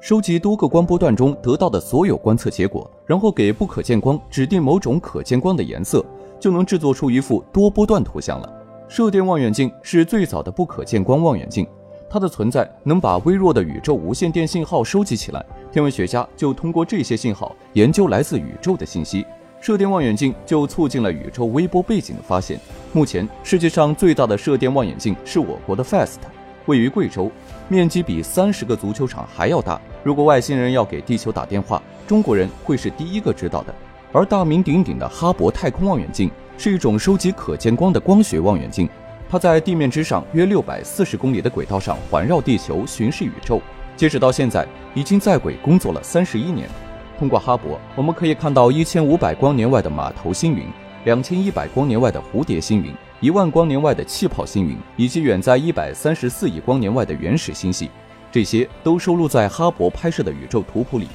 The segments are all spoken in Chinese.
收集多个光波段中得到的所有观测结果，然后给不可见光指定某种可见光的颜色，就能制作出一幅多波段图像了。射电望远镜是最早的不可见光望远镜，它的存在能把微弱的宇宙无线电信号收集起来，天文学家就通过这些信号研究来自宇宙的信息。射电望远镜就促进了宇宙微波背景的发现。目前世界上最大的射电望远镜是我国的 FAST，位于贵州，面积比三十个足球场还要大。如果外星人要给地球打电话，中国人会是第一个知道的。而大名鼎鼎的哈勃太空望远镜是一种收集可见光的光学望远镜，它在地面之上约六百四十公里的轨道上环绕地球巡视宇宙。截止到现在，已经在轨工作了三十一年。通过哈勃，我们可以看到一千五百光年外的马头星云，两千一百光年外的蝴蝶星云，一万光年外的气泡星云，以及远在一百三十四亿光年外的原始星系。这些都收录在哈勃拍摄的宇宙图谱里。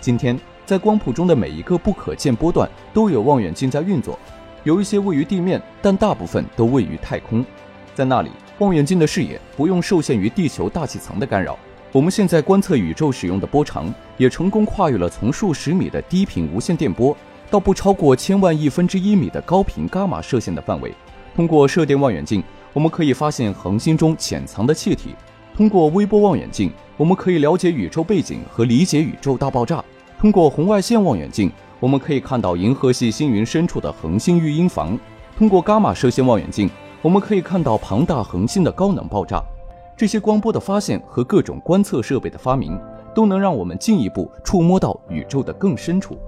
今天，在光谱中的每一个不可见波段都有望远镜在运作，有一些位于地面，但大部分都位于太空。在那里，望远镜的视野不用受限于地球大气层的干扰。我们现在观测宇宙使用的波长，也成功跨越了从数十米的低频无线电波，到不超过千万亿分之一米的高频伽马射线的范围。通过射电望远镜，我们可以发现恒星中潜藏的气体；通过微波望远镜，我们可以了解宇宙背景和理解宇宙大爆炸；通过红外线望远镜，我们可以看到银河系星云深处的恒星育婴房；通过伽马射线望远镜，我们可以看到庞大恒星的高能爆炸。这些光波的发现和各种观测设备的发明，都能让我们进一步触摸到宇宙的更深处。